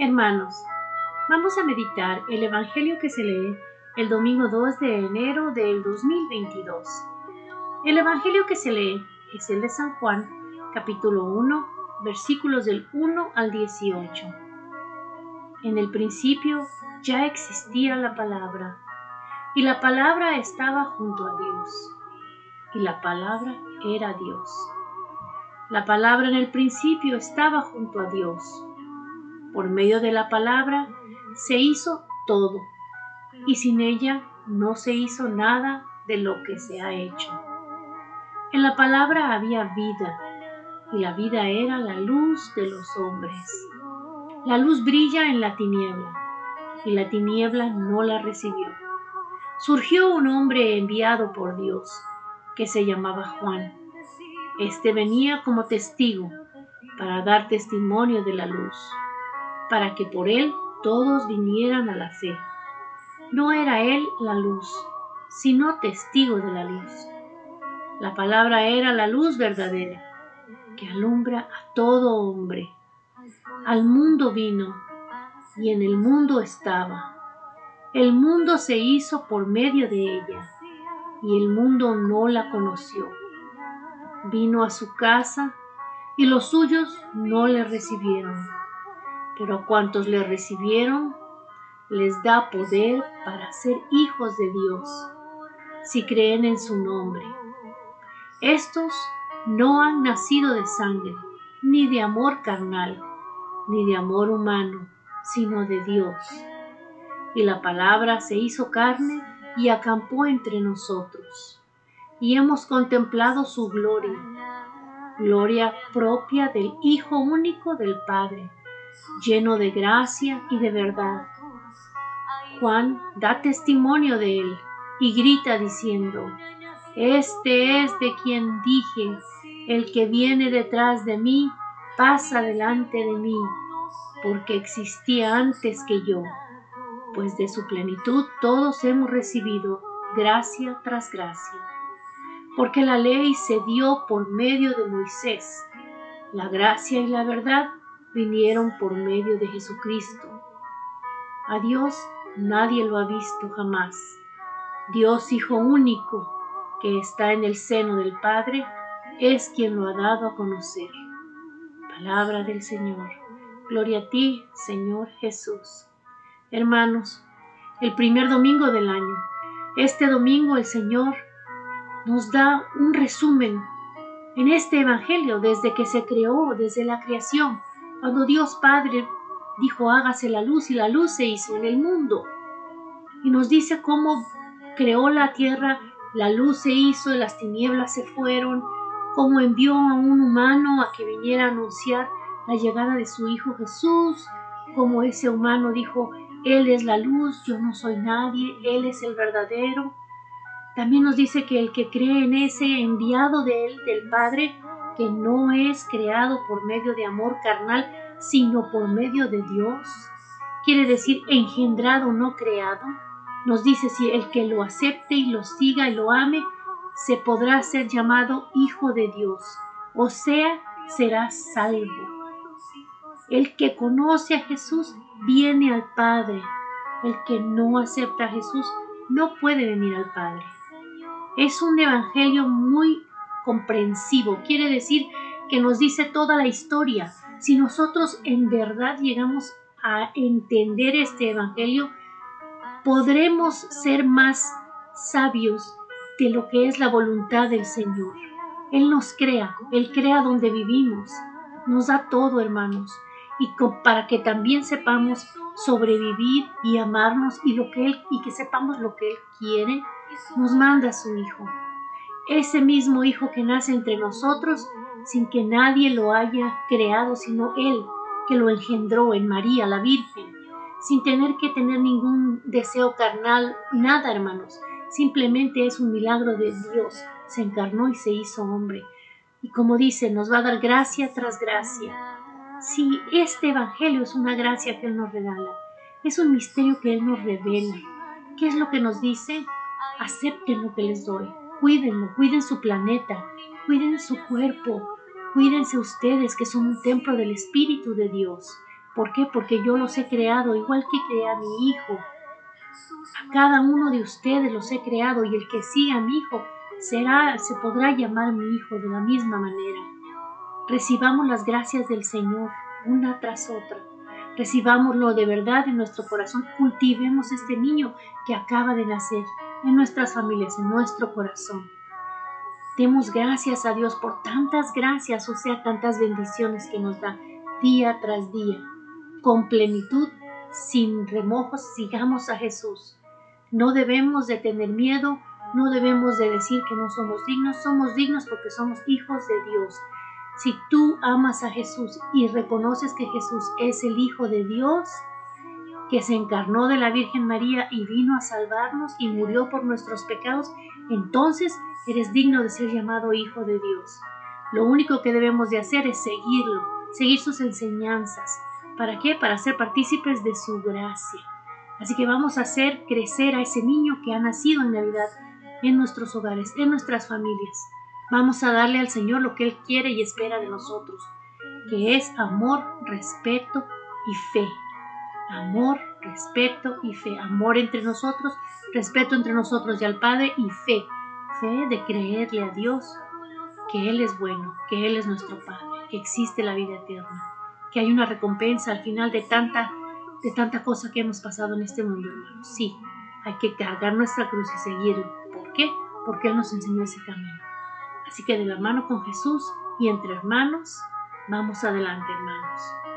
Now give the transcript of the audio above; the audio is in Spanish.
Hermanos, vamos a meditar el Evangelio que se lee el domingo 2 de enero del 2022. El Evangelio que se lee es el de San Juan, capítulo 1, versículos del 1 al 18. En el principio ya existía la palabra, y la palabra estaba junto a Dios, y la palabra era Dios. La palabra en el principio estaba junto a Dios por medio de la palabra se hizo todo, y sin ella no se hizo nada de lo que se ha hecho. En la palabra había vida, y la vida era la luz de los hombres. La luz brilla en la tiniebla, y la tiniebla no la recibió. Surgió un hombre enviado por Dios, que se llamaba Juan. Este venía como testigo para dar testimonio de la luz para que por él todos vinieran a la fe. No era él la luz, sino testigo de la luz. La palabra era la luz verdadera, que alumbra a todo hombre. Al mundo vino, y en el mundo estaba. El mundo se hizo por medio de ella, y el mundo no la conoció. Vino a su casa, y los suyos no le recibieron pero a cuantos le recibieron, les da poder para ser hijos de Dios, si creen en su nombre. Estos no han nacido de sangre, ni de amor carnal, ni de amor humano, sino de Dios. Y la palabra se hizo carne y acampó entre nosotros, y hemos contemplado su gloria, gloria propia del Hijo único del Padre lleno de gracia y de verdad. Juan da testimonio de él y grita diciendo, Este es de quien dije, el que viene detrás de mí pasa delante de mí, porque existía antes que yo, pues de su plenitud todos hemos recibido gracia tras gracia. Porque la ley se dio por medio de Moisés, la gracia y la verdad vinieron por medio de Jesucristo. A Dios nadie lo ha visto jamás. Dios Hijo único, que está en el seno del Padre, es quien lo ha dado a conocer. Palabra del Señor. Gloria a ti, Señor Jesús. Hermanos, el primer domingo del año. Este domingo el Señor nos da un resumen en este Evangelio desde que se creó, desde la creación, cuando Dios Padre dijo hágase la luz y la luz se hizo en el mundo. Y nos dice cómo creó la tierra, la luz se hizo, las tinieblas se fueron, cómo envió a un humano a que viniera a anunciar la llegada de su Hijo Jesús, como ese humano dijo, Él es la luz, yo no soy nadie, Él es el verdadero. También nos dice que el que cree en ese enviado de Él, del Padre, que no es creado por medio de amor carnal, sino por medio de Dios. Quiere decir engendrado, no creado. Nos dice si el que lo acepte y lo siga y lo ame, se podrá ser llamado hijo de Dios, o sea, será salvo. El que conoce a Jesús viene al Padre. El que no acepta a Jesús no puede venir al Padre. Es un evangelio muy comprensivo, quiere decir que nos dice toda la historia. Si nosotros en verdad llegamos a entender este Evangelio, podremos ser más sabios de lo que es la voluntad del Señor. Él nos crea, Él crea donde vivimos, nos da todo, hermanos, y para que también sepamos sobrevivir y amarnos y lo que Él y que sepamos lo que Él quiere, nos manda a su Hijo ese mismo Hijo que nace entre nosotros sin que nadie lo haya creado, sino Él, que lo engendró en María, la Virgen, sin tener que tener ningún deseo carnal, nada, hermanos. Simplemente es un milagro de Dios. Se encarnó y se hizo hombre. Y como dice, nos va a dar gracia tras gracia. Si este Evangelio es una gracia que Él nos regala, es un misterio que Él nos revela. ¿Qué es lo que nos dice? Acepten lo que les doy Cuídenlo, cuiden su planeta, cuiden su cuerpo, cuídense ustedes que son un templo del Espíritu de Dios. ¿Por qué? Porque yo los he creado igual que creé a mi hijo. A cada uno de ustedes los he creado y el que siga a mi hijo será, se podrá llamar mi hijo de la misma manera. Recibamos las gracias del Señor una tras otra. Recibámoslo de verdad en nuestro corazón. Cultivemos este niño que acaba de nacer en nuestras familias, en nuestro corazón. Demos gracias a Dios por tantas gracias, o sea, tantas bendiciones que nos da día tras día. Con plenitud, sin remojos, sigamos a Jesús. No debemos de tener miedo, no debemos de decir que no somos dignos, somos dignos porque somos hijos de Dios. Si tú amas a Jesús y reconoces que Jesús es el Hijo de Dios, que se encarnó de la Virgen María y vino a salvarnos y murió por nuestros pecados, entonces eres digno de ser llamado Hijo de Dios. Lo único que debemos de hacer es seguirlo, seguir sus enseñanzas. ¿Para qué? Para ser partícipes de su gracia. Así que vamos a hacer crecer a ese niño que ha nacido en Navidad en nuestros hogares, en nuestras familias. Vamos a darle al Señor lo que Él quiere y espera de nosotros, que es amor, respeto y fe. Amor, respeto y fe. Amor entre nosotros, respeto entre nosotros y al Padre y fe. Fe de creerle a Dios que Él es bueno, que Él es nuestro Padre, que existe la vida eterna, que hay una recompensa al final de tanta, de tanta cosa que hemos pasado en este mundo, hermanos. Sí, hay que cargar nuestra cruz y seguirlo. ¿Por qué? Porque Él nos enseñó ese camino. Así que de la mano con Jesús y entre hermanos, vamos adelante, hermanos.